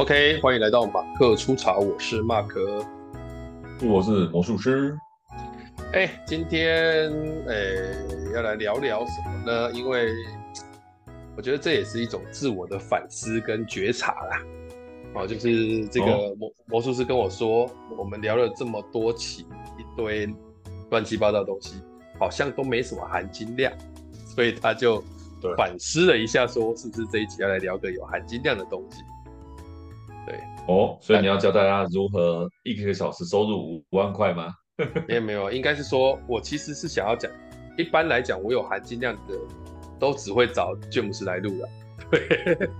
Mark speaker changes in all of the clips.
Speaker 1: OK，欢迎来到马克出草，我是马克，
Speaker 2: 我是魔术师。
Speaker 1: 哎，今天哎要来聊聊什么呢？因为我觉得这也是一种自我的反思跟觉察啦。哦，就是这个魔、哦、魔术师跟我说，我们聊了这么多期，一堆乱七八糟的东西，好像都没什么含金量，所以他就反思了一下，说是不是这一集要来聊个有含金量的东西？对，
Speaker 2: 哦，所以你要教大家如何一个小时收入五万块吗？
Speaker 1: 没有没有，应该是说我其实是想要讲，一般来讲，我有含金量的都只会找詹姆斯来录了。对，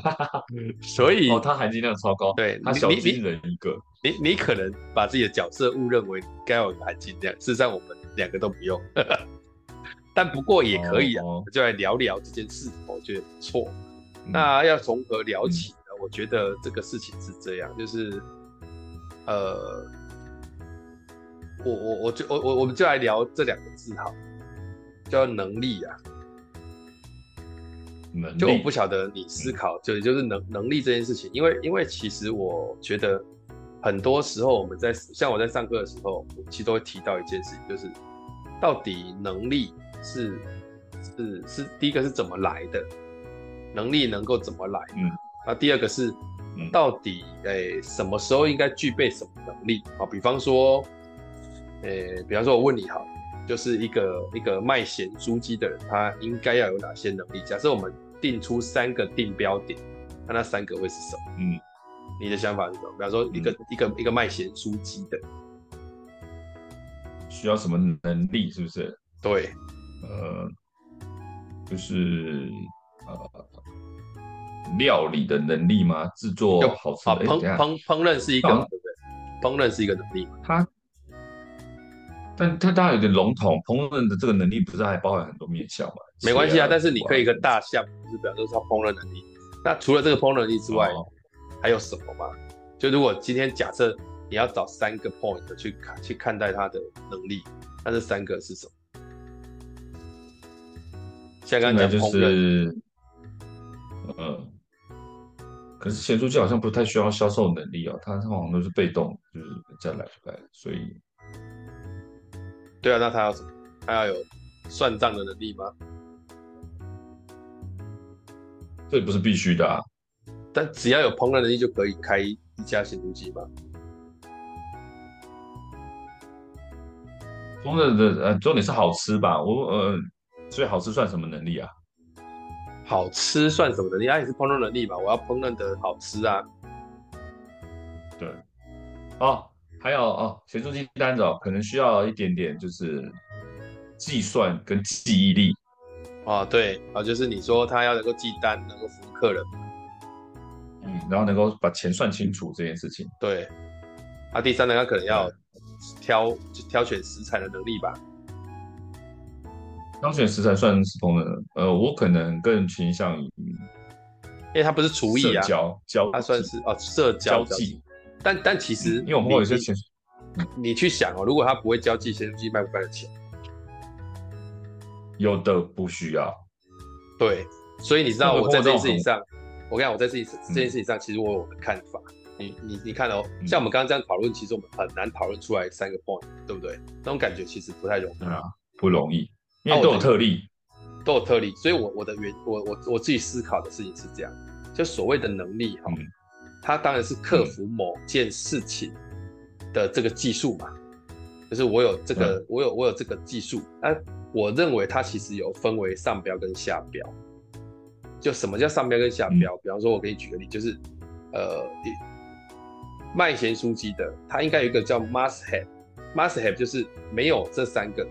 Speaker 1: 所以
Speaker 2: 哦，他含金量超高，
Speaker 1: 对，
Speaker 2: 他小金人一个。
Speaker 1: 你你，你可能把自己的角色误认为该有含金量，事实上我们两个都不用，但不过也可以啊，哦、就来聊聊这件事，我觉得不错。嗯、那要从何聊起？嗯、我觉得这个事情是这样，就是呃，我我我就我我我们就来聊这两个字哈，叫能力啊。就我不晓得你思考，就就是能能力这件事情，因为因为其实我觉得很多时候我们在像我在上课的时候，我其实都会提到一件事情，就是到底能力是是是第一个是怎么来的，能力能够怎么来？嗯，那第二个是到底诶什么时候应该具备什么能力？啊，比方说，诶，比方说我问你哈。就是一个一个卖咸猪鸡的人，他应该要有哪些能力？假设我们定出三个定标点，那那三个会是什么？嗯，你的想法是什么？比方说一个、嗯、一个一个卖咸猪鸡的，
Speaker 2: 需要什么能力？是不是？
Speaker 1: 对，
Speaker 2: 呃，就是呃料理的能力吗？制作好吃的、
Speaker 1: 欸、烹烹烹饪是一个，对不对？烹饪是一个能力，
Speaker 2: 他。但它当然有点笼统，烹饪的这个能力不是还包含很多面向吗？
Speaker 1: 没关系啊，但是你可以一个大项，就是比方说是烹饪能力。那除了这个烹饪能力之外，哦、还有什么吗？就如果今天假设你要找三个 point 去看去看待它的能力，那这三个是什么？像刚才讲
Speaker 2: 就是，嗯，可是咸酥鸡好像不太需要销售能力啊，它它好像都是被动，就是这样来出来的，所以。
Speaker 1: 对啊，那他要什么？他要有算账的能力吗？
Speaker 2: 这不是必须的啊。
Speaker 1: 但只要有烹饪能力就可以开一家咸猪鸡吗？
Speaker 2: 烹饪的呃，重点是好吃吧？我呃，所以好吃算什么能力啊？
Speaker 1: 好吃算什么能力？啊，也是烹饪能力吧？我要烹饪的好吃啊。
Speaker 2: 对，哦。还有哦，协助记单子哦，可能需要一点点就是计算跟记忆力
Speaker 1: 哦，对啊，就是你说他要能够记单，能够服务客人，
Speaker 2: 嗯，然后能够把钱算清楚这件事情，
Speaker 1: 对。啊，第三呢，他可能要挑挑选食材的能力吧？
Speaker 2: 挑选食材算是烹饪的，呃，我可能更倾向于，
Speaker 1: 因为他不是厨艺啊，
Speaker 2: 交交，
Speaker 1: 他算是哦，社交技。但但其实，
Speaker 2: 因为我们会有些钱，
Speaker 1: 你去想哦，如果他不会交际，咸酥鸡卖不卖得钱？
Speaker 2: 有的不需要。
Speaker 1: 对，所以你知道我在这件事情上，我跟你讲，我在这件这件事情上，其实我有我的看法。你你你看哦，像我们刚刚这样讨论，其实我们很难讨论出来三个 point，对不对？那种感觉其实不太容易
Speaker 2: 啊，不容易，因为都有特例，
Speaker 1: 都有特例。所以我我的原我我我自己思考的事情是这样，就所谓的能力哈。它当然是克服某件事情的这个技术嘛，就是我有这个，嗯、我有我有这个技术。那我认为它其实有分为上标跟下标。就什么叫上标跟下标？嗯、比方说，我给你举个例，就是呃，卖咸酥鸡的，他应该有一个叫 must have，must have 就是没有这三个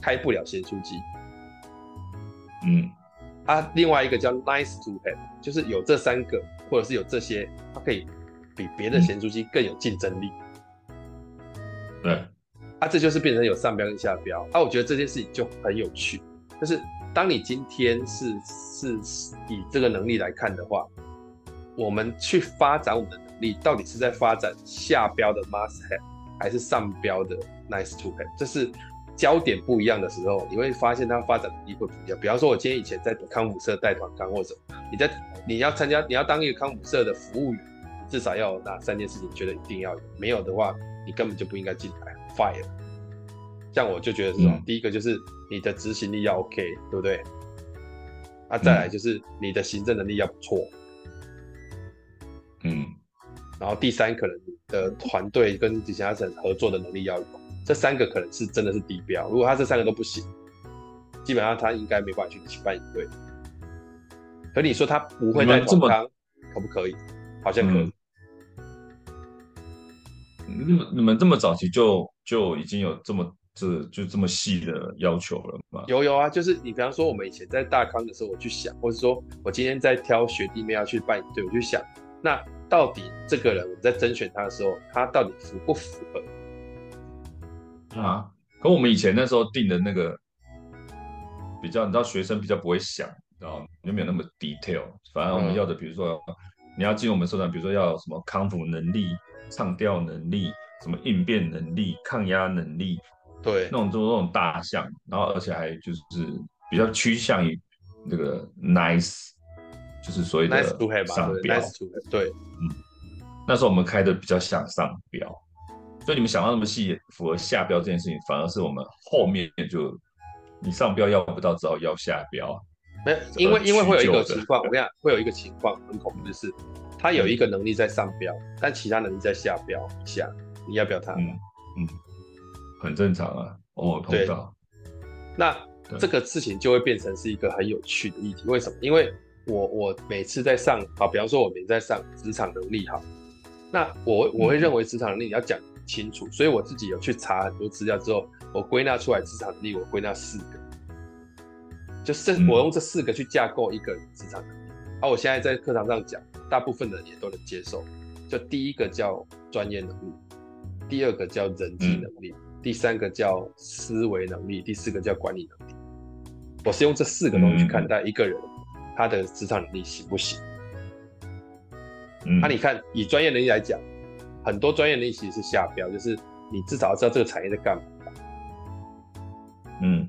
Speaker 1: 开不了咸酥鸡。
Speaker 2: 嗯。
Speaker 1: 啊另外一个叫 nice to have，就是有这三个，或者是有这些，它可以比别的咸酥鸡更有竞争力。
Speaker 2: 对，
Speaker 1: 啊，这就是变成有上标跟下标。啊，我觉得这件事情就很有趣，就是当你今天是是以这个能力来看的话，我们去发展我们的能力，到底是在发展下标的 must have，还是上标的 nice to have？这是。焦点不一样的时候，你会发现它发展能力会不一样。比方说，我今天以前在康复社带团干或者你在你要参加，你要当一个康复社的服务员，至少要有哪三件事情，觉得一定要有，没有的话，你根本就不应该进来，fire。像我就觉得是说，嗯、第一个就是你的执行力要 OK，对不对？啊，再来就是你的行政能力要不错，
Speaker 2: 嗯，
Speaker 1: 然后第三可能你的团队跟其他人合作的能力要有，这三个可能是真的是低标。如果他这三个都不行，基本上他应该没办法去举办营队。可你说他不会带团康，可不可以？好像可以。
Speaker 2: 你们你们这么早期就就已经有这么这就这么细的要求了吗？
Speaker 1: 有有啊，就是你比方说我们以前在大康的时候，我去想，或者说我今天在挑学弟妹要去办营队，我去想，那到底这个人我们在甄选他的时候，他到底符不符合？
Speaker 2: 啊？可我们以前那时候定的那个比较，你知道学生比较不会想。啊，有没有那么 detail？反正我们要的，比如说你要进入我们社团，比如说要有什么康复能力、唱调能力、什么应变能力、抗压能力，
Speaker 1: 对，
Speaker 2: 那种都那种大项，然后而且还就是比较趋向于那个 nice，就是所谓的上标。
Speaker 1: Nice to have，对，
Speaker 2: 嗯，那时候我们开的比较像上标，所以你们想到那么细，符合下标这件事情，反而是我们后面就你上标要不到，只好要下标。
Speaker 1: 没有，因为因为会有一个情况，我跟你讲，会有一个情况很恐怖，就是他有一个能力在上标，嗯、但其他能力在下标下，你要不要他？
Speaker 2: 嗯嗯，很正常啊，哦，碰到。
Speaker 1: 那这个事情就会变成是一个很有趣的议题，为什么？因为我我每次在上，好，比方说我每次在上职场能力，哈，那我我会认为职场能力你要讲清楚，嗯、所以我自己有去查很多资料之后，我归纳出来职场能力，我归纳四个。就是我用这四个去架构一个职场能力，而、嗯啊、我现在在课堂上讲，大部分的人也都能接受。就第一个叫专业能力，第二个叫人际能力，嗯、第三个叫思维能力，第四个叫管理能力。我是用这四个东西去看待一个人、嗯、他的职场能力行不行。那、你看，以专业能力来讲，很多专业能力其实是下标，就是你至少要知道这个产业在干嘛。嗯。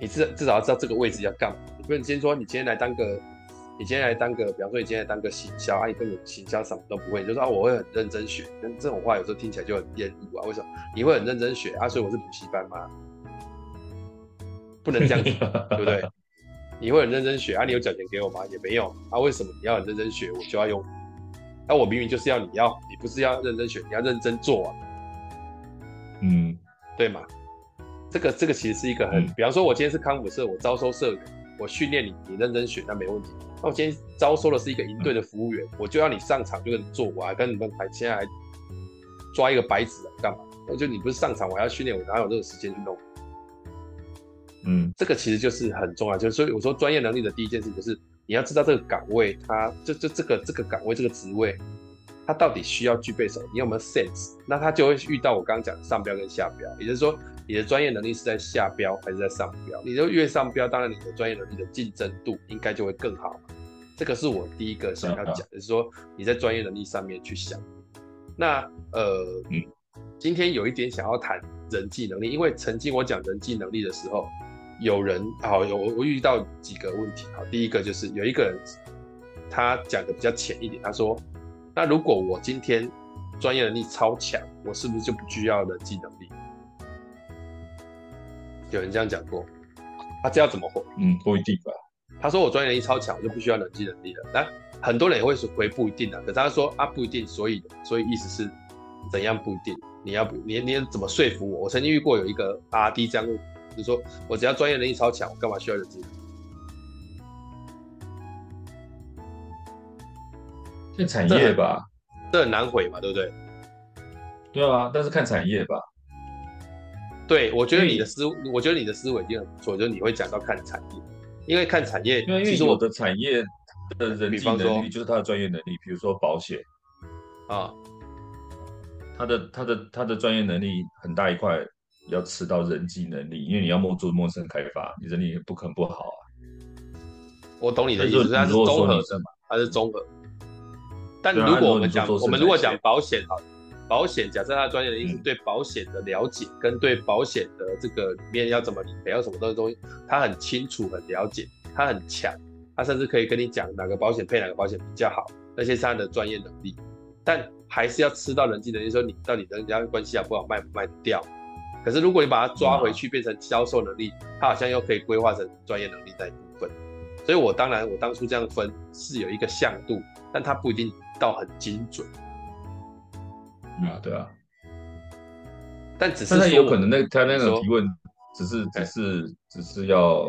Speaker 1: 你至至少要知道这个位置要干嘛。你不能先说你今天来当个，你今天来当个，比方说你今天来当个行销，啊，你根本行销什么都不会，你就说啊我会很认真学，但这种话有时候听起来就很厌恶啊。为什么？你会很认真学啊？所以我是补习班吗？不能这样子，对不对？你会很认真学啊？你有奖钱给我吗？也没有啊？为什么你要很认真学，我就要用？那、啊、我明明就是要你要，你不是要认真学，你要认真做啊。
Speaker 2: 嗯，
Speaker 1: 对吗？这个这个其实是一个很，比方说，我今天是康复社，我招收社员，我训练你，你认真学，那没问题。那我今天招收的是一个营队的服务员，我就要你上场就跟你做，我还跟你们还现在还抓一个白纸啊，干嘛？那就你不是上场，我还要训练，我哪有这个时间去弄？
Speaker 2: 嗯，
Speaker 1: 这个其实就是很重要，就是所以我说专业能力的第一件事就是你要知道这个岗位，它就就这个这个岗位这个职位。它到底需要具备什么？你有没有 sense？那他就会遇到我刚刚讲的上标跟下标，也就是说，你的专业能力是在下标还是在上标？你就越上标，当然你的专业能力的竞争度应该就会更好。这个是我第一个想要讲，就是说你在专业能力上面去想。那呃，嗯，今天有一点想要谈人际能力，因为曾经我讲人际能力的时候，有人好有我遇到几个问题。好，第一个就是有一个人他讲的比较浅一点，他说。那如果我今天专业能力超强，我是不是就不需要人际能力？有人这样讲过，他这要怎么回？
Speaker 2: 嗯，不一定吧。
Speaker 1: 他说我专业能力超强，我就不需要人际能力了。那很多人也会回不一定的。可是他说啊不一定，所以所以意思是怎样不一定？你要不你你怎么说服我？我曾经遇过有一个阿 D 这样问，就是说我只要专业能力超强，我干嘛需要人际能力？
Speaker 2: 看产业吧，
Speaker 1: 这很难毁嘛，对不对？
Speaker 2: 对啊，但是看产业吧。
Speaker 1: 对，我觉得你的思，我觉得你的思维已经很不错，就是你会讲到看产业，因为看产业，
Speaker 2: 因为其实我的产业的人际能力就是他的专业能力，比如说保险
Speaker 1: 啊，
Speaker 2: 他的他的他的专业能力很大一块要吃到人际能力，因为你要做陌生开发，你人力也不可能不好啊。
Speaker 1: 我懂你的意思，它是综合的嘛，它是综合。但如果我们讲，我们如果讲保险哈，保险假设他专业的意思，对保险的了解跟对保险的这个里面要怎么理赔，要什么东西东西，他很清楚、很了解，他很强，他甚至可以跟你讲哪个保险配哪个保险比较好，那些是他的专业能力。但还是要吃到人际能力，说你到底人家关系好不好，卖不卖得掉。可是如果你把它抓回去，变成销售能力，它好像又可以规划成专业能力那一部分。所以我当然我当初这样分是有一个向度，但它不一定到很精准。
Speaker 2: 啊，对啊。
Speaker 1: 但只是
Speaker 2: 但有可能那他那个提问只是只是只是要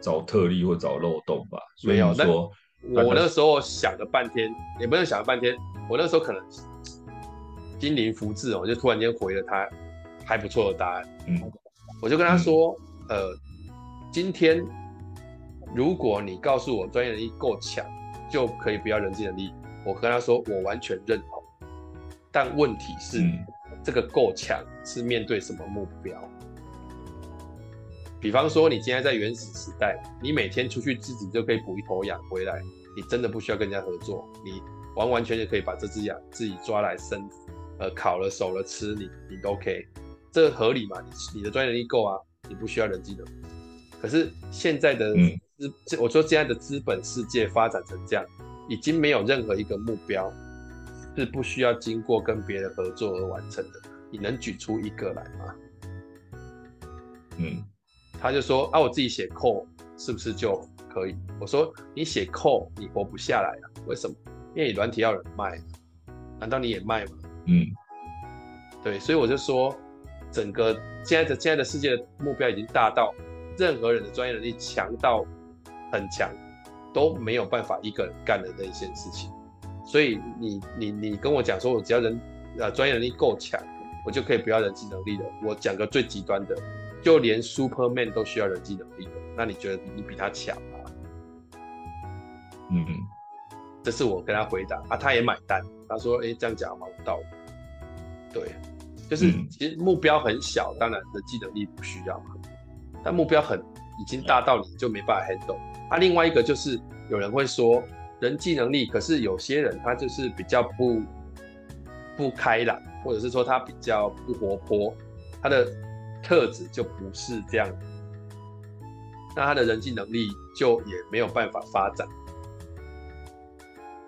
Speaker 2: 找特例或找漏洞吧？没有说。
Speaker 1: 我那时候想了半天，也不是想了半天，我那时候可能心灵福至哦，就突然间回了他还不错的答案。嗯，我就跟他说，嗯、呃，今天如果你告诉我专业能力够强，就可以不要人际能力。我跟他说，我完全认同。但问题是，嗯、这个够强是面对什么目标？比方说，你今天在原始时代，你每天出去自己就可以捕一头羊回来，你真的不需要跟人家合作，你完完全全可以把这只羊自己抓来生，呃，烤了熟了吃，你你都 OK，这合理嘛？你你的专业能力够啊，你不需要人机的。可是现在的资，嗯、我说现在的资本世界发展成这样，已经没有任何一个目标是不需要经过跟别人合作而完成的。你能举出一个来吗？嗯。他就说啊，我自己写 code 是不是就可以？我说你写 code 你活不下来啊？为什么？因为你软体要人卖，难道你也卖吗？嗯，对，所以我就说，整个现在的现在的世界的目标已经大到，任何人的专业能力强到很强，都没有办法一个人干的那一件事情。所以你你你跟我讲说，我只要人呃专业能力够强，我就可以不要人际能力了。我讲个最极端的。就连 Superman 都需要人际能力的，那你觉得你比他强吗？嗯，这是我跟他回答啊，他也买单。他说：“哎、欸，这样讲蛮有道理。”对，就是其实目标很小，当然人际能力不需要嘛。但目标很已经大到你就没办法 handle。啊，另外一个就是有人会说人际能力，可是有些人他就是比较不不开朗，或者是说他比较不活泼，他的。特质就不是这样，那他的人际能力就也没有办法发展。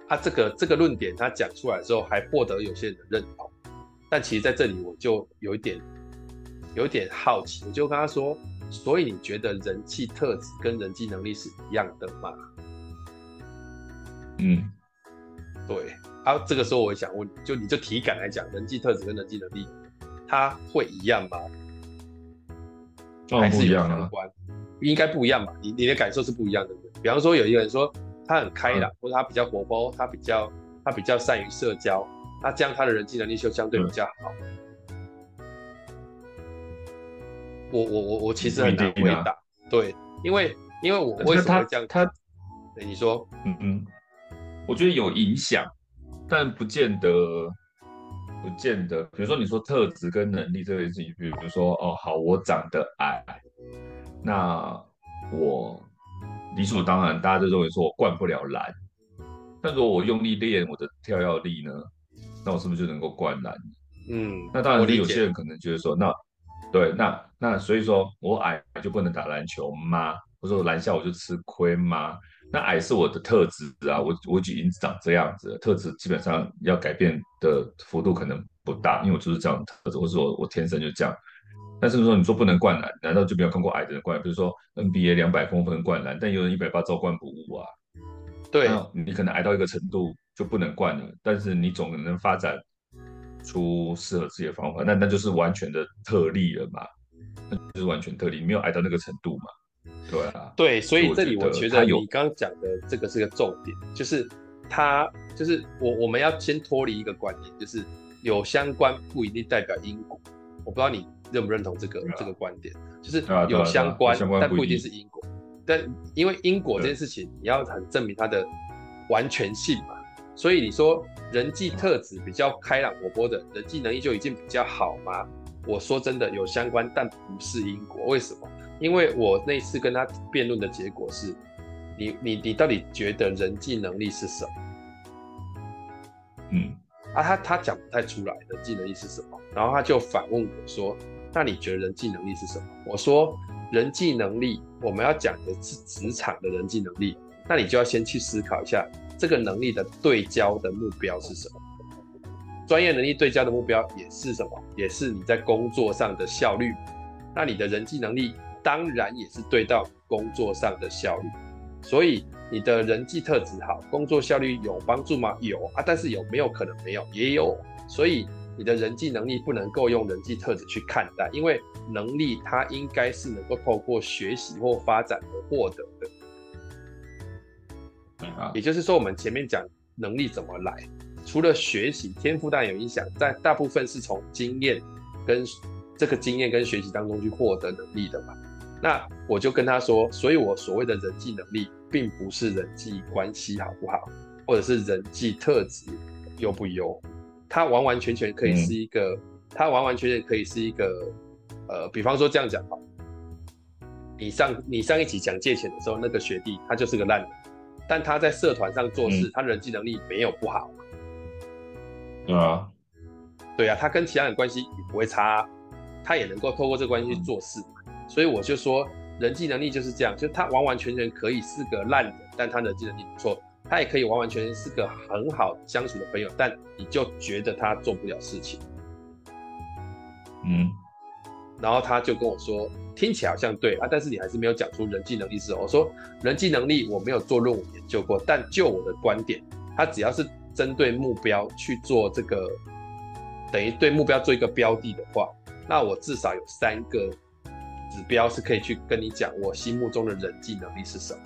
Speaker 1: 他这个这个论点他讲出来之后，还获得有些人的认同。但其实在这里我就有一点有一点好奇，我就跟他说：所以你觉得人际特质跟人际能力是一样的吗？嗯，对。啊，这个时候我也想问，就你就体感来讲，人际特质跟人际能力，它会一样吗？还是有相关，应该不一样吧？你你的感受是不一样的？比方说，有一个人说他很开朗，或者他比较活泼，他比较他比较善于社交，那这样他的人际能力就相对比较好。我我我我其实很难回答，对，因为因为我为什么会这样？他，你说，
Speaker 2: 嗯嗯，我觉得有影响，但不见得。不见得，比如说你说特质跟能力这件事情，比如说哦好，我长得矮，那我理所当然，大家都认为说我灌不了篮。但如果我用力练我的跳跃力呢，那我是不是就能够灌篮？嗯，那当然，有些人可能觉得说，那对，那那所以说我矮就不能打篮球吗？或者说篮下我就吃亏吗？那矮是我的特质啊，我我已经长这样子了，特质基本上要改变的幅度可能不大，因为我就是这样的特质，或者说我天生就这样。但是说你说不能灌篮，难道就没有看过矮的人灌篮？比如说 NBA 两百公分灌篮，但有人一百八照灌不误啊。对，你可能矮到一个程度就不能惯了，但是你总能发展出适合自己的方法，那那就是完全的特例了嘛，那就是完全特例，没有矮到那个程度嘛。对啊，
Speaker 1: 对，所以这里我觉得你刚刚讲的这个是个重点，就是他就是我我们要先脱离一个观念，就是有相关不一定代表因果。我不知道你认不认同这个、啊、这个观点，就是有相关，啊啊啊、但不一定是因果。但因为因果这件事情，你要很证明它的完全性嘛。所以你说人际特质比较开朗活泼的人际能力就已经比较好吗？我说真的有相关，但不是因果。为什么？因为我那次跟他辩论的结果是，你你你到底觉得人际能力是什么？嗯，啊他他讲不太出来人际能力是什么，然后他就反问我说，那你觉得人际能力是什么？我说人际能力我们要讲的是职场的人际能力，那你就要先去思考一下这个能力的对焦的目标是什么？专业能力对焦的目标也是什么？也是你在工作上的效率。那你的人际能力当然也是对到工作上的效率。所以你的人际特质好，工作效率有帮助吗？有啊，但是有没有可能没有？也有。所以你的人际能力不能够用人际特质去看待，因为能力它应该是能够透过学习或发展而获得的。也就是说，我们前面讲能力怎么来，除了学习天赋当然有影响，但大部分是从经验跟这个经验跟学习当中去获得能力的嘛。那我就跟他说，所以我所谓的人际能力，并不是人际关系好不好，或者是人际特质优不优，它完完全全可以是一个，它完完全全可以是一个，呃，比方说这样讲哈，你上你上一集讲借钱的时候，那个学弟他就是个烂人。但他在社团上做事，嗯、他人际能力没有不好。
Speaker 2: 对啊，
Speaker 1: 对啊，他跟其他人关系也不会差，他也能够透过这个关系去做事。嗯、所以我就说，人际能力就是这样，就他完完全全可以是个烂人，但他人际能力不错。他也可以完完全全是个很好相处的朋友，但你就觉得他做不了事情。
Speaker 2: 嗯。
Speaker 1: 然后他就跟我说，听起来好像对啊，但是你还是没有讲出人际能力是什么。我说人际能力我没有做论文研究过，但就我的观点，他只要是针对目标去做这个，等于对目标做一个标的的话，那我至少有三个指标是可以去跟你讲我心目中的人际能力是什么。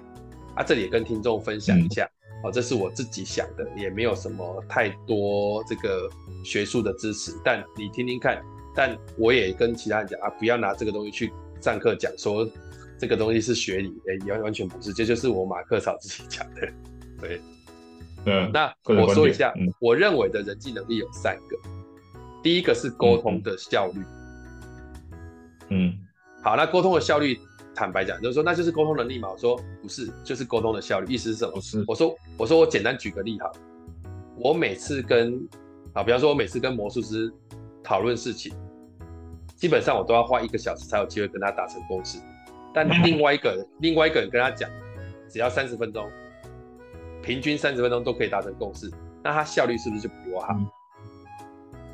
Speaker 1: 啊，这里也跟听众分享一下，哦、嗯，这是我自己想的，也没有什么太多这个学术的支持，但你听听看。但我也跟其他人讲啊，不要拿这个东西去上课讲，说这个东西是学理，哎、欸，完完全不是，这就是我马克草自己讲的。对，
Speaker 2: 嗯，
Speaker 1: 那我说一下，嗯、我认为的人际能力有三个，第一个是沟通的效率。
Speaker 2: 嗯，
Speaker 1: 好，那沟通的效率，坦白讲，就是说那就是沟通能力嘛。我说不是，就是沟通的效率，意思是什
Speaker 2: 么？是，
Speaker 1: 我说我说我简单举个例哈，我每次跟啊，比方说我每次跟魔术师讨论事情。基本上我都要花一个小时才有机会跟他达成共识，但 另外一个人，另外一个人跟他讲，只要三十分钟，平均三十分钟都可以达成共识，那他效率是不是就比我好？嗯、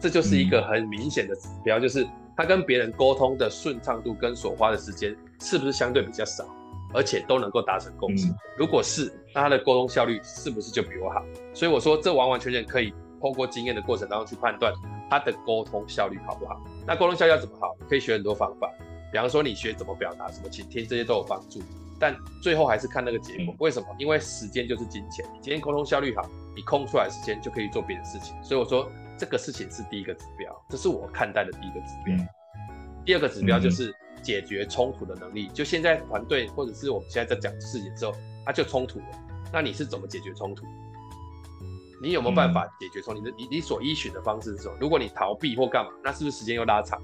Speaker 1: 这就是一个很明显的指标，就是他跟别人沟通的顺畅度跟所花的时间是不是相对比较少，而且都能够达成共识。嗯、如果是，那他的沟通效率是不是就比我好？所以我说，这完完全全可以通过经验的过程当中去判断。他的沟通效率好不好？那沟通效率要怎么好？可以学很多方法，比方说你学怎么表达，什么倾听，这些都有帮助。但最后还是看那个结果。为什么？因为时间就是金钱。你今天沟通效率好，你空出来时间就可以做别的事情。所以我说这个事情是第一个指标，这是我看待的第一个指标。第二个指标就是解决冲突的能力。就现在团队或者是我们现在在讲事情的时候，它就冲突了。那你是怎么解决冲突？你有没有办法解决冲突？你的你你所依循的方式是什么？如果你逃避或干嘛，那是不是时间又拉长？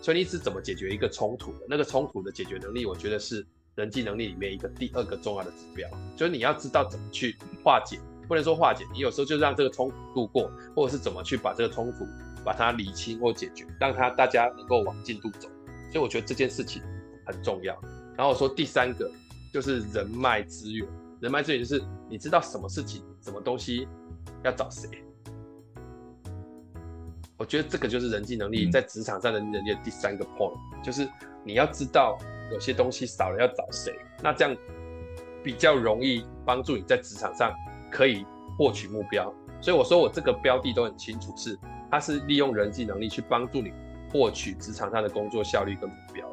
Speaker 1: 所以你是怎么解决一个冲突的？那个冲突的解决能力，我觉得是人际能力里面一个第二个重要的指标。就是你要知道怎么去化解，不能说化解，你有时候就让这个冲突度过，或者是怎么去把这个冲突把它理清或解决，让它大家能够往进度走。所以我觉得这件事情很重要。然后我说第三个就是人脉资源，人脉资源就是你知道什么事情、什么东西。要找谁？我觉得这个就是人际能力在职场上的人际的第三个 point，就是你要知道有些东西少了要找谁，那这样比较容易帮助你在职场上可以获取目标。所以我说我这个标的都很清楚，是它是利用人际能力去帮助你获取职场上的工作效率跟目标，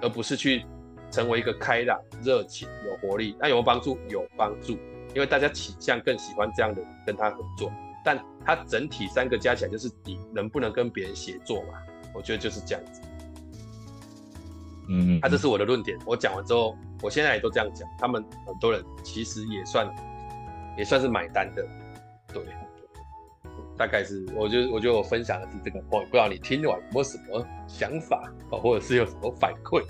Speaker 1: 而不是去成为一个开朗、热情、有活力。那有没有帮助？有帮助。因为大家倾向更喜欢这样的人跟他合作，但他整体三个加起来就是你能不能跟别人协作嘛？我觉得就是这样子。
Speaker 2: 嗯，
Speaker 1: 他、啊、这是我的论点。我讲完之后，我现在也都这样讲，他们很多人其实也算也算是买单的。对，大概是，我觉得我觉得我分享的是这个 point，不知道你听完有没有什么想法，或者是有什么反馈？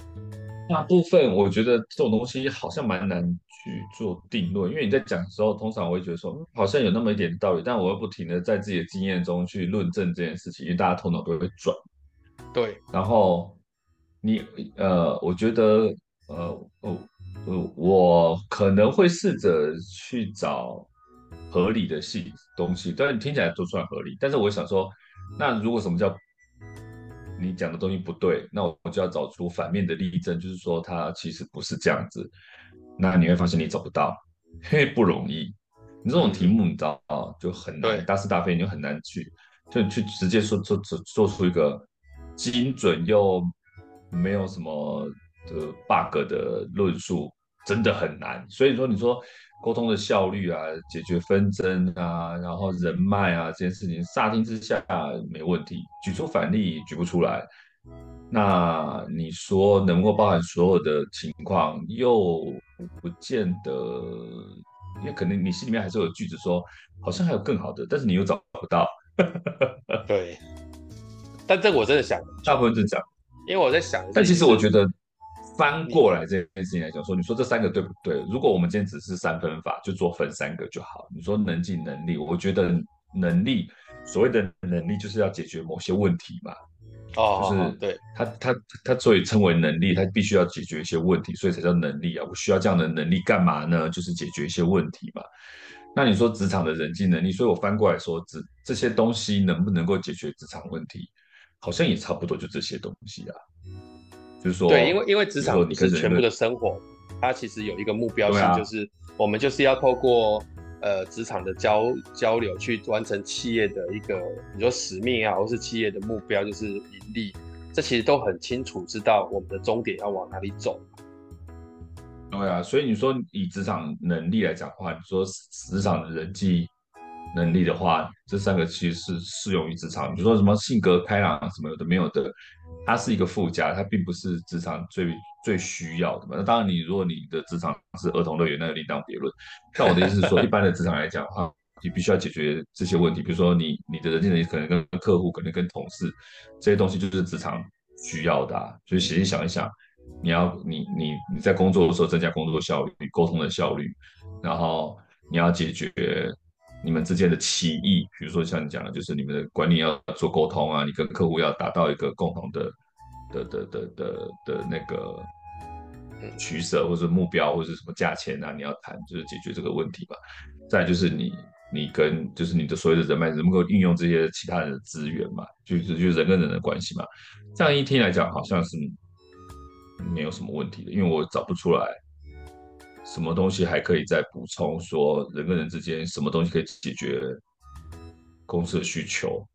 Speaker 2: 大部分我觉得这种东西好像蛮难。去做定论，因为你在讲的时候，通常我会觉得说，嗯，好像有那么一点道理，但我又不停的在自己的经验中去论证这件事情，因为大家头脑都会转。
Speaker 1: 对，
Speaker 2: 然后你呃，我觉得呃呃呃，我可能会试着去找合理的系东西，但是听起来都算合理。但是我想说，那如果什么叫你讲的东西不对，那我就要找出反面的例证，就是说它其实不是这样子。那你会发现你找不到，嘿，不容易。你这种题目你知道啊，就很难，大是大非，你就很难去，就去直接说做做做出一个精准又没有什么的 bug 的论述，真的很难。所以说，你说沟通的效率啊，解决纷争啊，然后人脉啊，这件事情乍听之下没问题，举出反例举不出来。那你说能够包含所有的情况，又不见得，因为可能你心里面还是有句子说，好像还有更好的，但是你又找不到。
Speaker 1: 对，但这个我真的想，
Speaker 2: 大部分是这样，
Speaker 1: 因为我在想，
Speaker 2: 但其实我觉得翻过来这件事情来讲，说你说这三个对不对？如果我们今天只是三分法，就做分三个就好。你说能力、能力，我觉得能力，所谓的能力就是要解决某些问题嘛。
Speaker 1: 哦，
Speaker 2: 就是对他，他他所以称为能力，他必须要解决一些问题，所以才叫能力啊。我需要这样的能力干嘛呢？就是解决一些问题嘛。那你说职场的人际能力，所以我翻过来说，这这些东西能不能够解决职场问题，好像也差不多就这些东西啊。就是说，
Speaker 1: 对，因为因为职场不是全部的生活，它其实有一个目标性，就是我们就是要透过。呃，职场的交交流去完成企业的一个，你说使命啊，或是企业的目标，就是盈利，这其实都很清楚知道我们的终点要往哪里走。
Speaker 2: 对啊，所以你说以职场能力来讲的话，你说职场的人际能力的话，这三个其实是适用于职场。比如说什么性格开朗什么有的没有的，它是一个附加，它并不是职场最。最需要的嘛，那当然，你如果你的职场是儿童乐园，那个另当别论。但我的意思是说，一般的职场来讲的话，你必须要解决这些问题，比如说你你的人际能力可能跟客户，可能跟同事这些东西，就是职场需要的啊。所以仔细想一想，你要你你你在工作的时候增加工作效率、沟通的效率，然后你要解决你们之间的歧义，比如说像你讲的，就是你们的管理要做沟通啊，你跟客户要达到一个共同的。的的的的的那个取舍，或者目标，或者什么价钱啊，你要谈，就是解决这个问题吧。再就是你你跟就是你的所有的人脉，能够运用这些其他人的资源嘛，就是就是人跟人的关系嘛。这样一听来讲，好像是没有什么问题的，因为我找不出来什么东西还可以再补充，说人跟人之间什么东西可以解决公司的需求，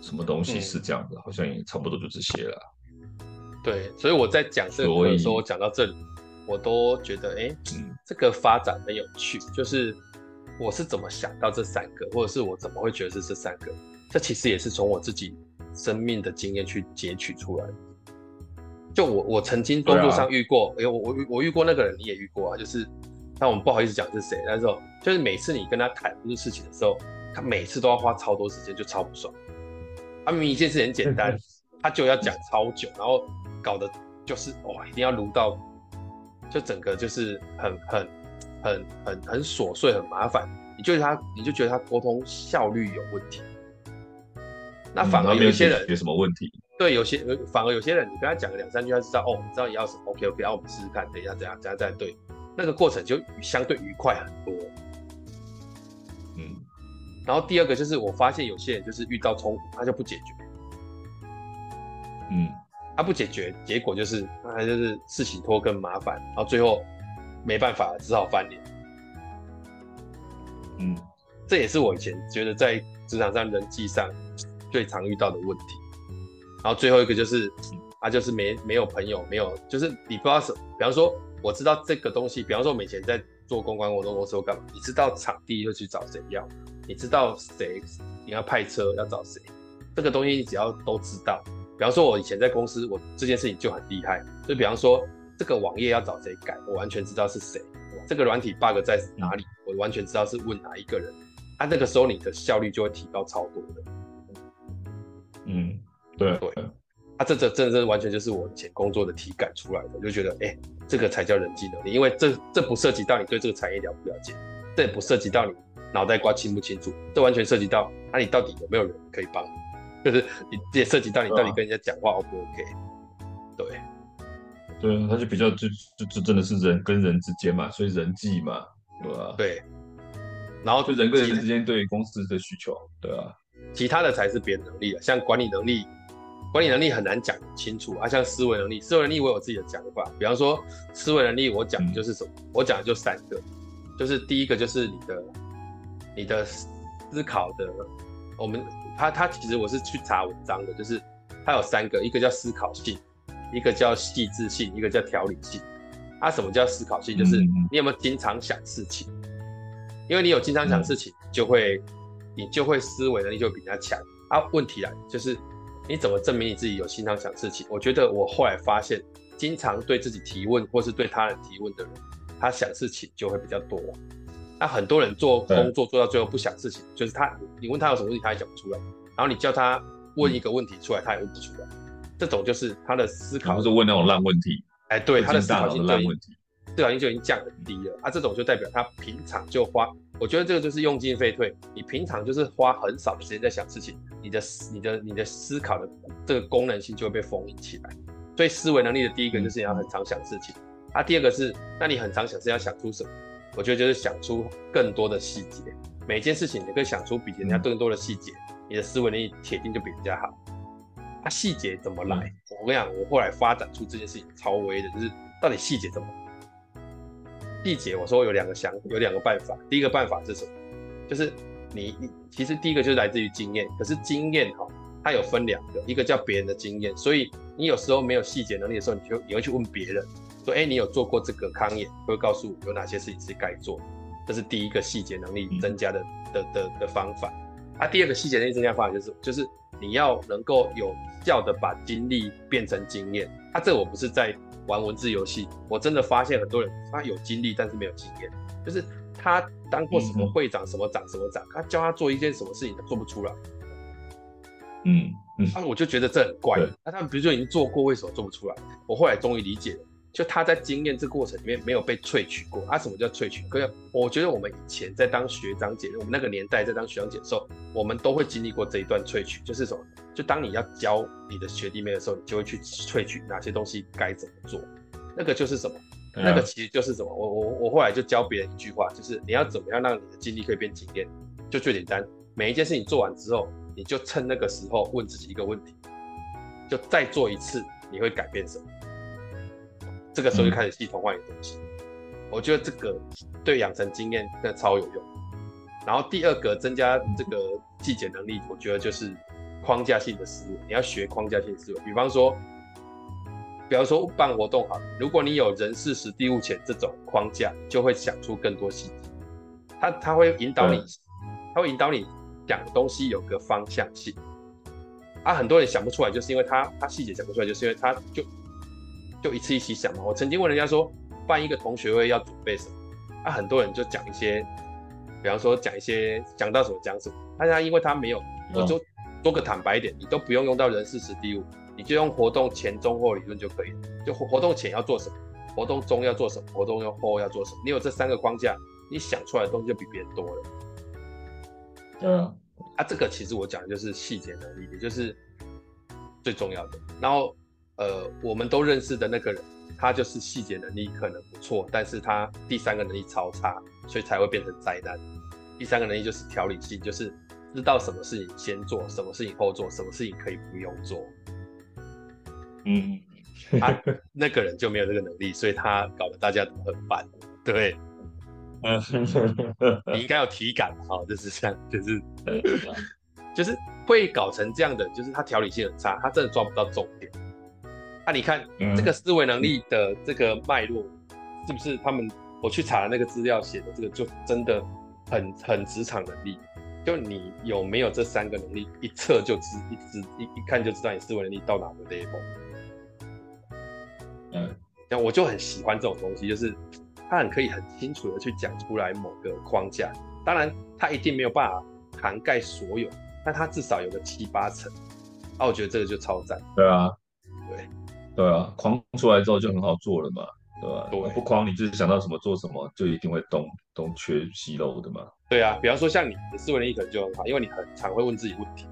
Speaker 2: 什么东西是这样的，好像也差不多就这些了。
Speaker 1: 对，所以我在讲这个的时候，我讲到这里，我都觉得，哎，这个发展很有趣。就是我是怎么想到这三个，或者是我怎么会觉得是这三个？这其实也是从我自己生命的经验去截取出来的。就我我曾经工作上遇过，哎、啊，我我我遇过那个人，你也遇过啊。就是，但我们不好意思讲是谁，但是就是每次你跟他谈这个事情的时候，他每次都要花超多时间，就超不爽。他明明一件事很简单，他就要讲超久，然后。搞得就是哇，一定要录到，就整个就是很很很很很琐碎，很麻烦。你就他，你就觉得他沟通效率有问题。那反而有些人
Speaker 2: 有什么问题？
Speaker 1: 对，有些反而有些人，你跟他讲个两三句，他知道哦，你知道你要什么？OK OK，然后我们试试看，等一下怎样怎样再对，那个过程就相对愉快很多。
Speaker 2: 嗯，
Speaker 1: 然后第二个就是我发现有些人就是遇到冲突，他就不解决。
Speaker 2: 嗯。
Speaker 1: 他不解决，结果就是他就是事情拖更麻烦，然后最后没办法，只好翻脸。
Speaker 2: 嗯，
Speaker 1: 这也是我以前觉得在职场上人际上最常遇到的问题。然后最后一个就是，他就是没没有朋友，没有就是你不知道什，比方说我知道这个东西，比方说我以前在做公关活动的时候干嘛？你知道场地要去找谁要，你知道谁你要派车要找谁，这个东西你只要都知道。比方说，我以前在公司，我这件事情就很厉害。就比方说，这个网页要找谁改，我完全知道是谁。这个软体 bug 在哪里，我完全知道是问哪一个人。啊，那个时候你的效率就会提高超多的。
Speaker 2: 嗯，对
Speaker 1: 对。啊，这这这这完全就是我以前工作的体感出来的，就觉得，哎、欸，这个才叫人际能力，因为这这不涉及到你对这个产业了不了解，这也不涉及到你脑袋瓜清不清楚，这完全涉及到，那、啊、你到底有没有人可以帮你？就是你也涉及到你到底跟人家讲话 O 不 OK？对，
Speaker 2: 对，他就比较就就就真的是人跟人之间嘛，所以人际嘛，对吧？
Speaker 1: 对，然后
Speaker 2: 就人跟人之间对公司的需求，对啊，
Speaker 1: 其他的才是别的能力了。像管理能力，管理能力很难讲清楚啊。像思维能力，思维能力我有自己的讲法。比方说思维能力，我讲的就是什么？嗯、我讲的就三个，就是第一个就是你的你的思考的，我们他他其实我是去查文章的，就是他有三个，一个叫思考性，一个叫细致性，一个叫条理性。啊，什么叫思考性？就是你有没有经常想事情？因为你有经常想事情，就会你就会思维能力就比人家强。啊，问题来就是你怎么证明你自己有经常想事情？我觉得我后来发现，经常对自己提问或是对他人提问的人，他想事情就会比较多。那很多人做工作做到最后不想事情，就是他你问他有什么问题，他也讲不出来。然后你叫他问一个问题出来，他也问不出来。这种就是他的思考，
Speaker 2: 不是问那种烂问题。
Speaker 1: 哎，对，他的思考性就已经，
Speaker 2: 问题
Speaker 1: 思考性就已经降很低了。啊，这种就代表他平常就花，我觉得这个就是用进废退。你平常就是花很少的时间在想事情，你的、你的、你的思考的这个功能性就会被封印起来。所以思维能力的第一个就是你要很常想事情。啊，第二个是，那你很常想是要想出什么？我觉得就是想出更多的细节。每件事情你可以想出比人家更多的细节，你的思维能力铁定就比人家好。它细节怎么来？嗯、我跟你讲，我后来发展出这件事情超威的，就是到底细节怎么？细节我说有两个想，有两个办法。第一个办法是什么？就是你你其实第一个就是来自于经验，可是经验哈，它有分两个，一个叫别人的经验，所以你有时候没有细节能力的时候，你就你会去问别人，说哎，你有做过这个康演，会告诉我有哪些事情是该做，这是第一个细节能力增加的、嗯、的的的方法。啊，第二个细节能力增加方法就是就是。你要能够有效的把经历变成经验，他、啊、这我不是在玩文字游戏，我真的发现很多人他有经历，但是没有经验，就是他当过什么会长、什么长、什么长，他教他做一件什么事情，他做不出来。
Speaker 2: 嗯嗯，
Speaker 1: 啊，我就觉得这很怪。那他们比如说已经做过，为什么做不出来？我后来终于理解了。就他在经验这过程里面没有被萃取过，啊，什么叫萃取？可是我觉得我们以前在当学长姐，我们那个年代在当学长姐的时候，我们都会经历过这一段萃取，就是什么？就当你要教你的学弟妹的时候，你就会去萃取哪些东西该怎么做。那个就是什么？那个其实就是什么？我我我后来就教别人一句话，就是你要怎么样让你的经历可以变经验？就最简单，每一件事情做完之后，你就趁那个时候问自己一个问题，就再做一次，你会改变什么？这个时候就开始系统化你的东西，嗯、我觉得这个对养成经验真的超有用。然后第二个增加这个季节能力，我觉得就是框架性的思维。你要学框架性思维，比方说，比方说办活动好，如果你有人事实地物钱这种框架，就会想出更多细节。他他会引导你，他会引导你讲东西有个方向性。啊，很多人想不出来，就是因为他他细节想不出来，就是因为他就。就一次一起想嘛。我曾经问人家说，办一个同学会要准备什么？啊，很多人就讲一些，比方说讲一些讲到什么讲什么。大家因为他没有，我就说个坦白一点，你都不用用到人事时地物，你就用活动前中后理论就可以了。就活动前要做什么，活动中要做什么，活动后要做什么。你有这三个框架，你想出来的东西就比别人多了。嗯，啊，这个其实我讲的就是细节能力，也就是最重要的。然后。呃，我们都认识的那个人，他就是细节能力可能不错，但是他第三个能力超差，所以才会变成灾难。第三个能力就是条理性，就是知道什么事情先做，什么事情后做，什么事情可以不用做。
Speaker 2: 嗯，
Speaker 1: 他、啊、那个人就没有这个能力，所以他搞得大家都很烦。对，嗯，你应该有体感哈，就是这样，就是 就是会搞成这样的，就是他条理性很差，他真的抓不到重点。那、啊、你看、嗯、这个思维能力的这个脉络，是不是他们我去查那个资料写的这个就真的很很职场能力？就你有没有这三个能力，一测就知，一知一一看就知道你思维能力到哪个 level。嗯，那我就很喜欢这种东西，就是他很可以很清楚的去讲出来某个框架，当然他一定没有办法涵盖所有，但他至少有个七八成。啊，我觉得这个就超赞。
Speaker 2: 对啊，
Speaker 1: 对。
Speaker 2: 对啊，框出来之后就很好做了嘛，对吧？
Speaker 1: 对，
Speaker 2: 不框你就是想到什么做什么，就一定会东东缺西漏的嘛。
Speaker 1: 对啊，比方说像你的思维能力可能就很好，因为你很常会问自己问题，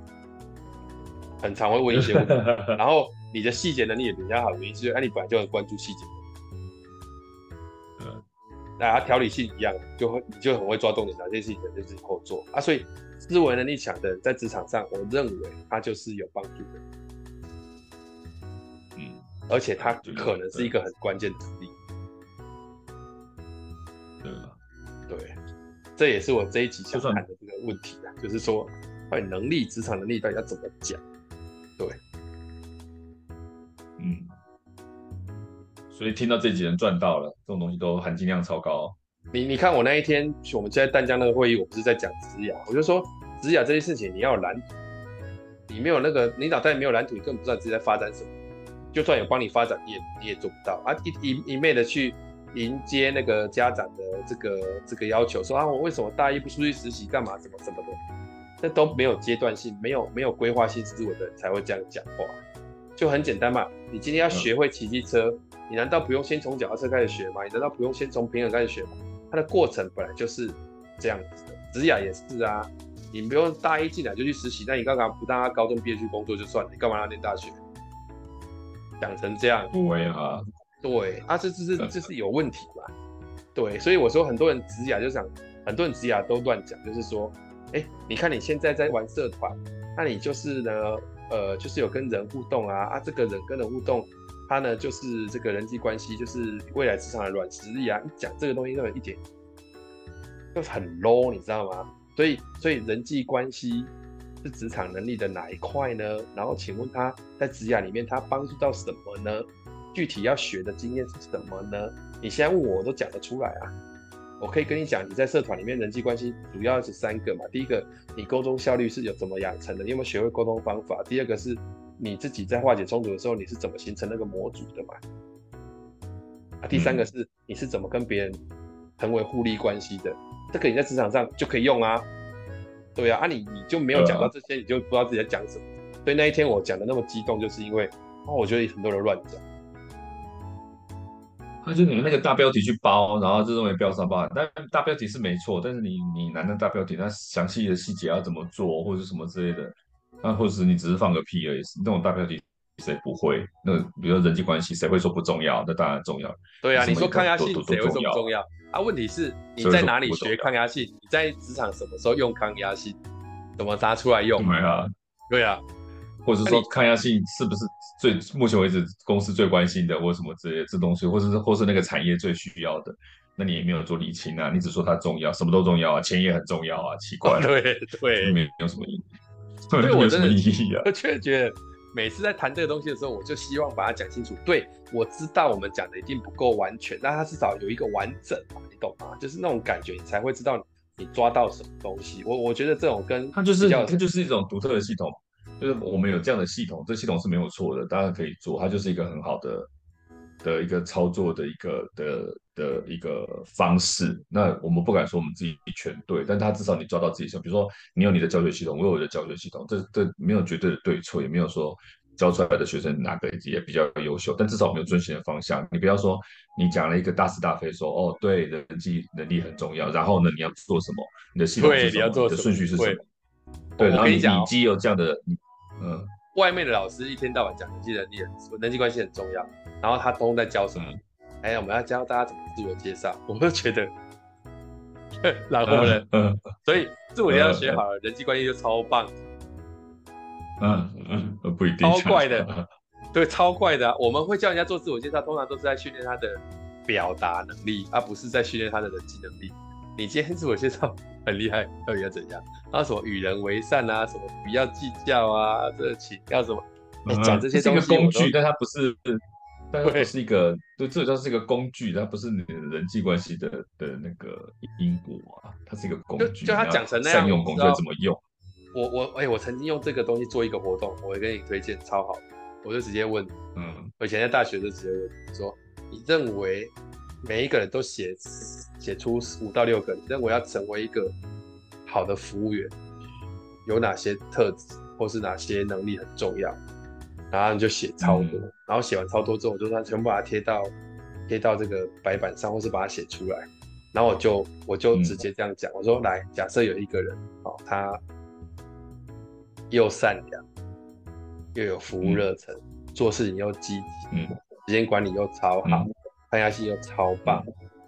Speaker 1: 很常会问一些问题，然后你的细节能力也比较好，原因是因为你本来就很关注细节。
Speaker 2: 嗯，
Speaker 1: 大家条理性一样，就会你就很会抓重点，哪些事情就自己后做啊。所以思维能力强的人在职场上，我认为他就是有帮助的。
Speaker 2: 嗯，
Speaker 1: 而且他可能是一个很关键的能力。
Speaker 2: 对吧？
Speaker 1: 对，这也是我这一集想谈的这个问题啊，就是说，关于能力、职场能力到底要怎么讲？对，
Speaker 2: 嗯。所以听到这几人赚到了，这种东西都含金量超高。
Speaker 1: 你你看我那一天，我们在淡江那个会议，我不是在讲职涯，我就说职涯这件事情你要有蓝图，你没有那个，你脑袋没有蓝图，你根本不知道自己在发展什么。就算有帮你发展，你也你也做不到啊！一一一昧的去迎接那个家长的这个这个要求，说啊我为什么大一不出去实习干嘛？怎么怎么的，那都没有阶段性，没有没有规划性思维的人才会这样讲话。就很简单嘛，你今天要学会骑机车。嗯你难道不用先从脚踏车开始学吗？你难道不用先从平衡开始学吗？它的过程本来就是这样子的，职雅也是啊。你不用大一进来就去实习，那你干嘛不让他高中毕业去工作就算了？你干嘛要念大学？讲成这样，
Speaker 2: 对啊，
Speaker 1: 对啊，这这是这是有问题嘛？对，所以我说很多人职涯就想，很多人职涯都乱讲，就是说，哎、欸，你看你现在在玩社团，那你就是呢，呃，就是有跟人互动啊，啊，这个人跟人互动。他呢，就是这个人际关系，就是未来职场的软实力啊！一讲这个东西，根本一点就是很 low，你知道吗？所以，所以人际关系是职场能力的哪一块呢？然后，请问他在职涯里面，他帮助到什么呢？具体要学的经验是什么呢？你现在问我，我都讲得出来啊！我可以跟你讲，你在社团里面人际关系主要是三个嘛。第一个，你沟通效率是有怎么养成的？你有没有学会沟通方法？第二个是。你自己在化解冲突的时候，你是怎么形成那个模组的嘛？啊，第三个是你是怎么跟别人成为互利关系的？这个你在职场上就可以用啊。对啊，啊你你就没有讲到这些，你就不知道自己在讲什么。所以那一天我讲的那么激动，就是因为哦，我觉得很多人乱讲。
Speaker 2: 他就你们那个大标题去包，然后就认为标上包，但大标题是没错，但是你你拿那大标题，那详细的细节要怎么做，或者什么之类的。那或者是你只是放个屁而已，那种大标题谁不会？那比如说人际关系，谁会说不重要？那当然重要。
Speaker 1: 对啊，你说抗压性，谁会说不重要？啊，问题是你在哪里学抗压性？你在职场什么时候用抗压性？怎么拿出来用？
Speaker 2: 对啊，
Speaker 1: 对啊。
Speaker 2: 或者说抗压性是不是最目前为止公司最关心的，或者什么之类的这东西，或者是或是那个产业最需要的？那你也没有做理清啊，你只说它重要，什么都重要啊，钱也很重要啊，奇怪。
Speaker 1: 对对，
Speaker 2: 没有什么意义。
Speaker 1: 所以我真的，我确实觉得每次在谈这个东西的时候，我就希望把它讲清楚。对，我知道我们讲的一定不够完全，但它至少有一个完整嘛，你懂吗？就是那种感觉，你才会知道你抓到什么东西。我我觉得这种跟
Speaker 2: 它就是它就是一种独特的系统，就是我们有这样的系统，这系统是没有错的，大家可以做，它就是一个很好的。的一个操作的一个的的一个方式，那我们不敢说我们自己全对，但他至少你抓到自己想，比如说你有你的教学系统，我有我的教学系统，这这没有绝对的对错，也没有说教出来的学生哪个也比较优秀，但至少我们有遵循的方向。你不要说你讲了一个大是大非说，说哦对，人际能力很重要，然后呢你要做什么？你的系统是什么？你要做的顺序是什么？对，然后你你既有这样的，嗯。
Speaker 1: 外面的老师一天到晚讲人际能力很、人际关系很重要，然后他都在教什么？哎、嗯欸，我们要教大家怎么自我介绍。我就觉得，然后呢？嗯嗯、所以自我介绍学好了，嗯、人际关系就超棒。
Speaker 2: 嗯嗯，不一定。
Speaker 1: 超怪的，对，超怪的、啊。我们会教人家做自我介绍，通常都是在训练他的表达能力，而不是在训练他的人际能力。你今天自我介绍很厉害，到底要怎样？然后什么与人为善啊，什么不要计较啊，这请要什么？你讲、嗯、这些东西是一个
Speaker 2: 工具，但它不是，但它不是一个，对，这叫是一个工具，它不是你的人际关系的的那个因果啊，它是一个工具。
Speaker 1: 就就他讲成那样，
Speaker 2: 善用工具怎么用？
Speaker 1: 我我哎、欸，我曾经用这个东西做一个活动，我会跟你推荐，超好。我就直接问，嗯，我以前在大学就直接问说，你认为？每一个人都写写出五到六个，你认为要成为一个好的服务员，有哪些特质或是哪些能力很重要？然后你就写超多，嗯、然后写完超多之后，我就算全部把它贴到贴到这个白板上，或是把它写出来。然后我就我就直接这样讲，嗯、我说来，假设有一个人，哦，他又善良，又有服务热忱，嗯、做事情又积极，嗯、时间管理又超好。嗯抗压性又超棒，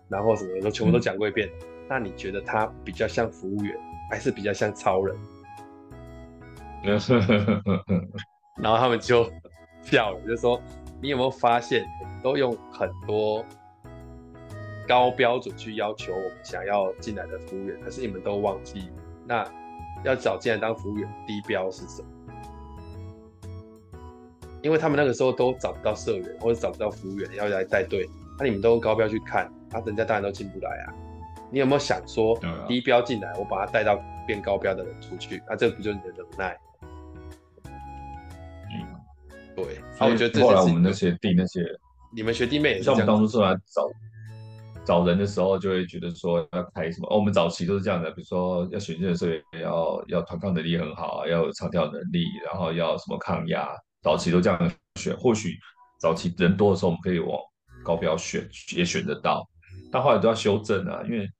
Speaker 1: 然后什么都全部都讲过一遍。嗯、那你觉得他比较像服务员，还是比较像超人？然后他们就笑了，就说：“你有没有发现，都用很多高标准去要求我们想要进来的服务员，可是你们都忘记，那要找进来当服务员低标是什么？因为他们那个时候都找不到社员或者找不到服务员要来带队，那你们都用高标去看，那人家当然都进不来啊。你有没有想说，低标进来，我把他带到变高标的人出去，那这不就是你的能耐？”对，啊，我觉得后
Speaker 2: 来我们那些弟那些，
Speaker 1: 你们学弟妹也
Speaker 2: 像我们当初出来找找人的时候，就会觉得说要开什么哦，我们早期都是这样的，比如说要选进的时候也要要团抗能力很好，要有唱跳能力，然后要什么抗压，早期都这样选。或许早期人多的时候，我们可以往高标选，也选得到，但后来都要修正啊，因为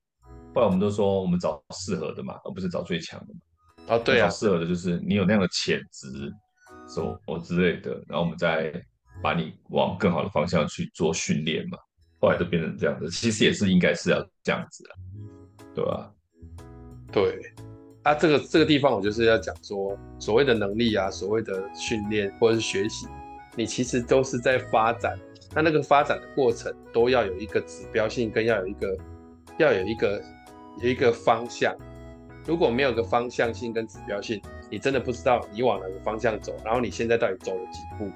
Speaker 2: 后来我们都说我们找适合的嘛，而不是找最强的嘛。
Speaker 1: 啊，对啊，
Speaker 2: 适合的就是你有那样的潜质。什么之类的，然后我们再把你往更好的方向去做训练嘛。后来就变成这样子，其实也是应该是要这样子啊，对吧？
Speaker 1: 对，啊，这个这个地方我就是要讲说，所谓的能力啊，所谓的训练或者是学习，你其实都是在发展，那那个发展的过程都要有一个指标性，跟要有一个要有一个有一个方向。如果没有个方向性跟指标性，你真的不知道你往哪个方向走，然后你现在到底走了几步？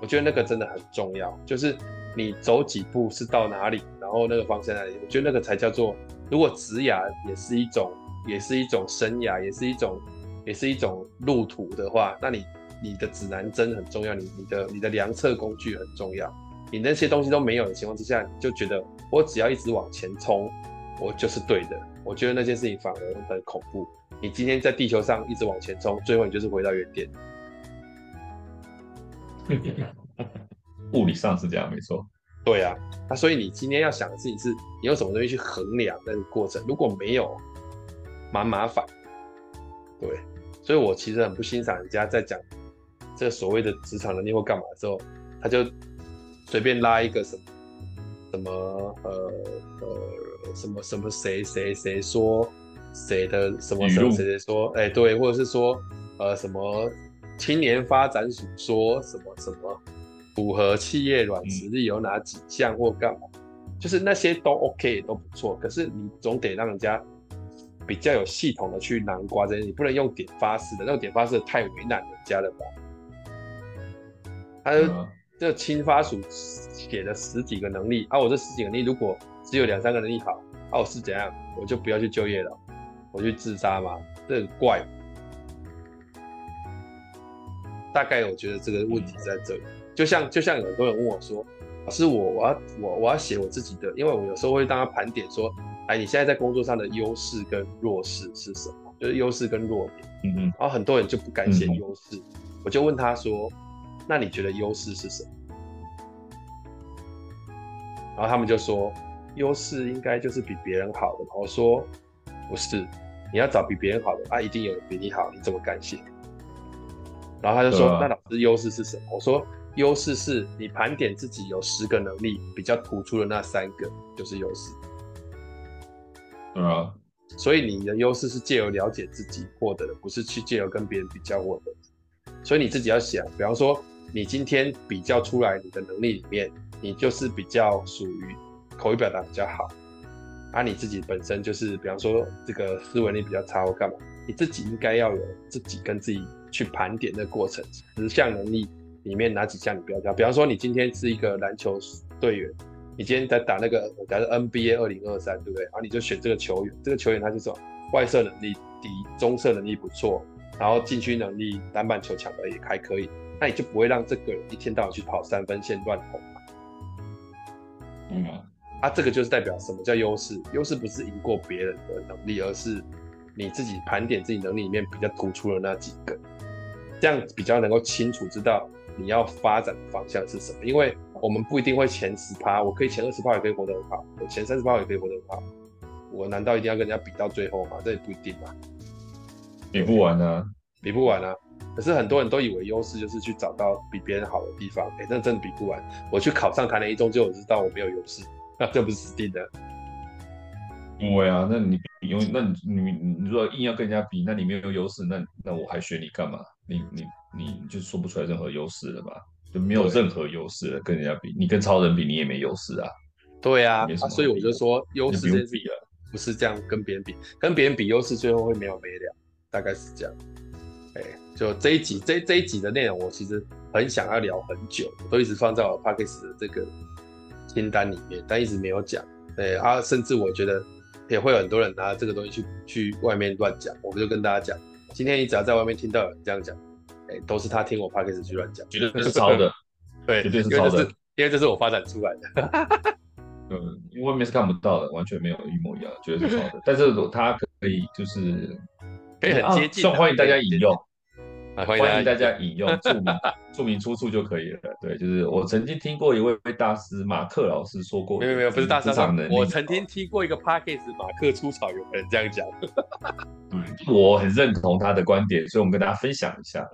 Speaker 1: 我觉得那个真的很重要，就是你走几步是到哪里，然后那个方向在哪里？我觉得那个才叫做，如果职涯也是一种，也是一种生涯，也是一种，也是一种路途的话，那你你的指南针很重要，你你的你的量测工具很重要，你那些东西都没有的情况之下，你就觉得我只要一直往前冲，我就是对的。我觉得那件事情反而很恐怖。你今天在地球上一直往前冲，最后你就是回到原点。
Speaker 2: 物理上是这样，没错。
Speaker 1: 对啊，那所以你今天要想的事情是，你用什么东西去衡量那个过程？如果没有，蛮麻烦。对，所以我其实很不欣赏人家在讲这个所谓的职场能力或干嘛之后，他就随便拉一个什么什么呃呃。什么什么谁谁谁说谁的什么什么谁谁说哎、欸、对，或者是说呃什么青年发展署说什么什么符合企业软实力有哪几项或干嘛，就是那些都 OK 都不错，可是你总得让人家比较有系统的去南瓜这些，你不能用点发式的，那种点发式太为难人家了吧？他这青发署写了十几个能力啊，我这十几个能力如果。只有两三个能力好，哦，是怎样？我就不要去就业了，我去自杀嘛？这很怪。大概我觉得这个问题在这里，就像就像有很多人问我说，老师，我我要我我要写我自己的，因为我有时候会当他盘点说，哎，你现在在工作上的优势跟弱势是什么？就是优势跟弱点。嗯嗯。然后很多人就不敢写优势，我就问他说，那你觉得优势是什么？然后他们就说。优势应该就是比别人好的嘛。我说不是，你要找比别人好的，啊，一定有人比你好，你怎么敢写？然后他就说，啊、那老师优势是什么？我说优势是你盘点自己有十个能力比较突出的那三个就是优势。
Speaker 2: 对啊，
Speaker 1: 所以你的优势是借由了解自己获得的，不是去借由跟别人比较获得。所以你自己要想，比方说你今天比较出来你的能力里面，你就是比较属于。口语表达比较好，啊，你自己本身就是，比方说这个思维力比较差或干嘛，你自己应该要有自己跟自己去盘点的过程。十项能力里面哪几项你不要掉？比方说你今天是一个篮球队员，你今天在打那个假设 NBA 二零二三，对不对？然后你就选这个球员，这个球员他就是外射能力低，中射能力不错，然后禁区能力、篮板球抢的也还可以，那你就不会让这个人一天到晚去跑三分线乱投嘛。嗯。啊，这个就是代表什么叫优势？优势不是赢过别人的能力，而是你自己盘点自己能力里面比较突出的那几个，这样比较能够清楚知道你要发展的方向是什么。因为我们不一定会前十趴，我可以前二十趴也可以活得很好，我前三十趴也可以活得很好。我难道一定要跟人家比到最后吗？这也不一定嘛。
Speaker 2: 比不完啊，
Speaker 1: 比不完啊。可是很多人都以为优势就是去找到比别人好的地方，哎，那真的比不完。我去考上台南一中，就我知道我没有优势。那这不是死定的，
Speaker 2: 因为啊，那你因为那你你你如果硬要跟人家比，那你没有优势，那那我还选你干嘛？你你你就说不出来任何优势了吧？就没有任何优势了，跟人家比，你跟超人比，你也没优势啊。
Speaker 1: 对啊，啊，所以我就说优势这比了，不是这样跟别人比，跟别人比优势最后会没有没了，大概是这样。哎，就这一集这这一集的内容，我其实很想要聊很久，我都一直放在我 p a c k a g e 的这个清单里面，但一直没有讲。对啊，甚至我觉得也会有很多人拿这个东西去去外面乱讲，我就跟大家讲，今天你只要在外面听到有人这样讲，哎，都是他听我 p a c k a g e 去乱讲，
Speaker 2: 绝对是抄的，
Speaker 1: 对，绝对是抄的，因为这是我发展出来的。
Speaker 2: 嗯，因为外面是看不到的，完全没有一模一样，绝对是抄的。但是他可以就是
Speaker 1: 可以很接近，
Speaker 2: 欢迎大家引用，欢迎大家引用，注明注明出处就可以了。对，就是我曾经听过一位大师马克老师说过，
Speaker 1: 没有没有，不是大师，我曾经听过一个 Podcast 马克出草，有人这样讲。
Speaker 2: 嗯，我很认同他的观点，所以我们跟大家分享一下，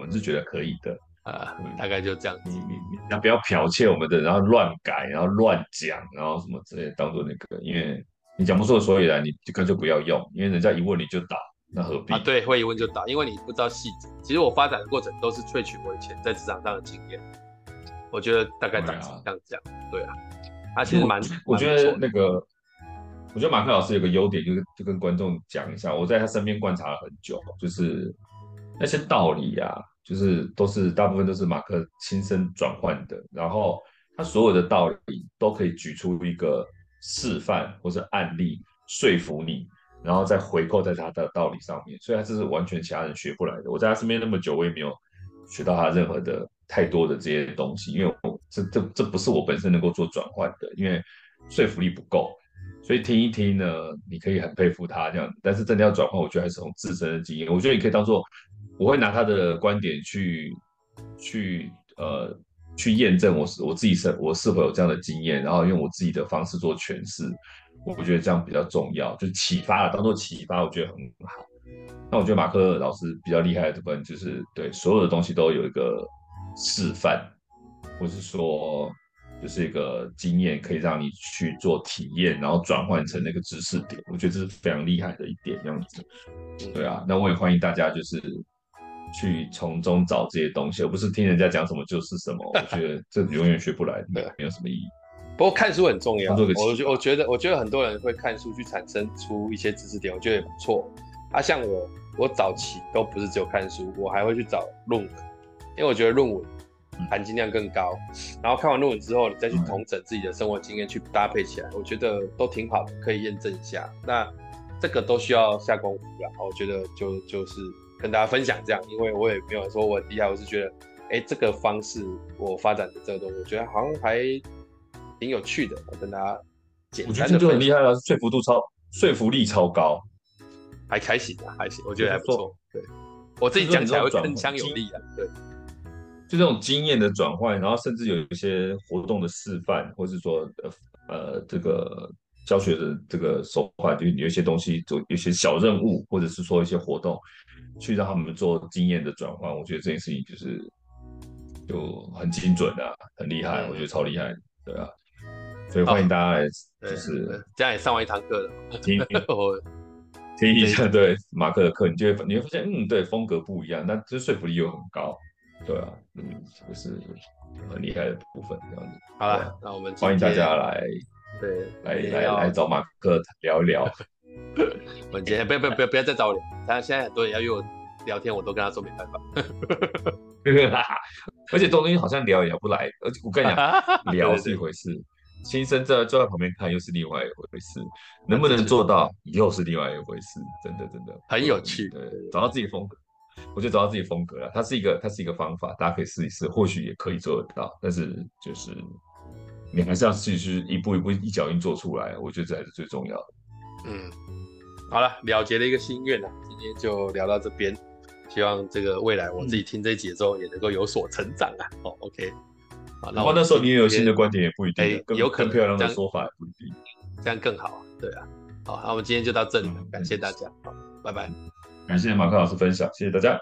Speaker 2: 我是觉得可以的。
Speaker 1: 啊，大概就这样子。
Speaker 2: 你你你，不要剽窃我们的，然后乱改，然后乱讲，然后什么之类，当做那个，因为你讲不出所以然，你就干脆不要用，因为人家一问你就倒，那何必？
Speaker 1: 啊，对，会一问就答，因为你不知道细节。其实我发展的过程都是萃取我以前在职场上的经验，我觉得大概长这样讲，对啊。他其实蛮，
Speaker 2: 我觉得那个，我觉得马克老师有个优点，就是就跟观众讲一下，我在他身边观察了很久，就是那些道理呀、啊。就是都是大部分都是马克亲身转换的，然后他所有的道理都可以举出一个示范或是案例说服你，然后再回扣在他的道理上面，所以他这是完全其他人学不来的。我在他身边那么久，我也没有学到他任何的太多的这些东西，因为我这这这不是我本身能够做转换的，因为说服力不够。所以听一听呢，你可以很佩服他这样，但是真的要转换，我觉得还是从自身的经验，我觉得你可以当做。我会拿他的观点去去呃去验证我是我自己是我是否有这样的经验，然后用我自己的方式做诠释，我觉得这样比较重要，就启发了，当做启发，我觉得很好。那我觉得马克老师比较厉害的部分就是对所有的东西都有一个示范，或是说就是一个经验，可以让你去做体验，然后转换成那个知识点。我觉得这是非常厉害的一点，这样子。对啊，那我也欢迎大家就是。去从中找这些东西，而不是听人家讲什么就是什么。我觉得这永远学不来，没有什么意义。
Speaker 1: 不过看书很重要，我觉我觉得我觉得很多人会看书去产生出一些知识点，我觉得也不错。啊，像我，我早期都不是只有看书，我还会去找论文，因为我觉得论文含金量更高。然后看完论文之后，你再去统整自己的生活经验去搭配起来，我觉得都挺好的，可以验证一下。那这个都需要下功夫了，我觉得就就是。跟大家分享这样，因为我也没有说我很厉害，我是觉得，哎、欸，这个方式我发展的这个东西，我觉得好像还挺有趣的。我跟大家简单的，我觉得这
Speaker 2: 就很厉害了，说服度超，说服力超高，
Speaker 1: 还还行啊，还行，我觉得还不错。对，我自己讲起来会铿锵有力啊。对，
Speaker 2: 就这种经验的转换，然后甚至有一些活动的示范，或是说呃呃这个教学的这个手法，就有一些东西做一些小任务，或者是说一些活动。去让他们做经验的转换，我觉得这件事情就是就很精准的、啊，很厉害，我觉得超厉害，对啊，所以欢迎大家来，就是
Speaker 1: 这样也上完一堂课了，
Speaker 2: 听听一下对马克的课，你就会你会发现，嗯，对，风格不一样，那这说服力又很高，对啊，嗯，这是很厉害的部分，这样子。
Speaker 1: 好了，那我们
Speaker 2: 欢迎大家来，
Speaker 1: 对，
Speaker 2: 来来来找马克聊一聊。
Speaker 1: 我今天不要不要不要不要再找我聊，他现在很多人要约我聊天，我都跟他说没办法。
Speaker 2: 而且这种东西好像聊也聊不来，而且我跟你讲，聊是一回事，亲身在坐在旁边看又是另外一回事，能不能做到又是另外一回事，真的真的
Speaker 1: 很有趣。
Speaker 2: 对，找到自己风格，我觉得找到自己风格了，它是一个它是一个方法，大家可以试一试，或许也可以做得到，但是就是你还是要继续一步一步一脚印做出来，我觉得这还是最重要的。
Speaker 1: 嗯，好了，了结了一个心愿了，今天就聊到这边。希望这个未来我自己听这一集之后也能够有所成长啊。嗯、哦，OK，好，
Speaker 2: 然后那时候你也有新的观点也不一定，
Speaker 1: 欸、有可能
Speaker 2: 漂亮的说法也不一定，
Speaker 1: 这样更好啊。对啊，好，那我们今天就到这里了，嗯、感谢大家，好，拜拜。
Speaker 2: 感谢马克老师分享，谢谢大家。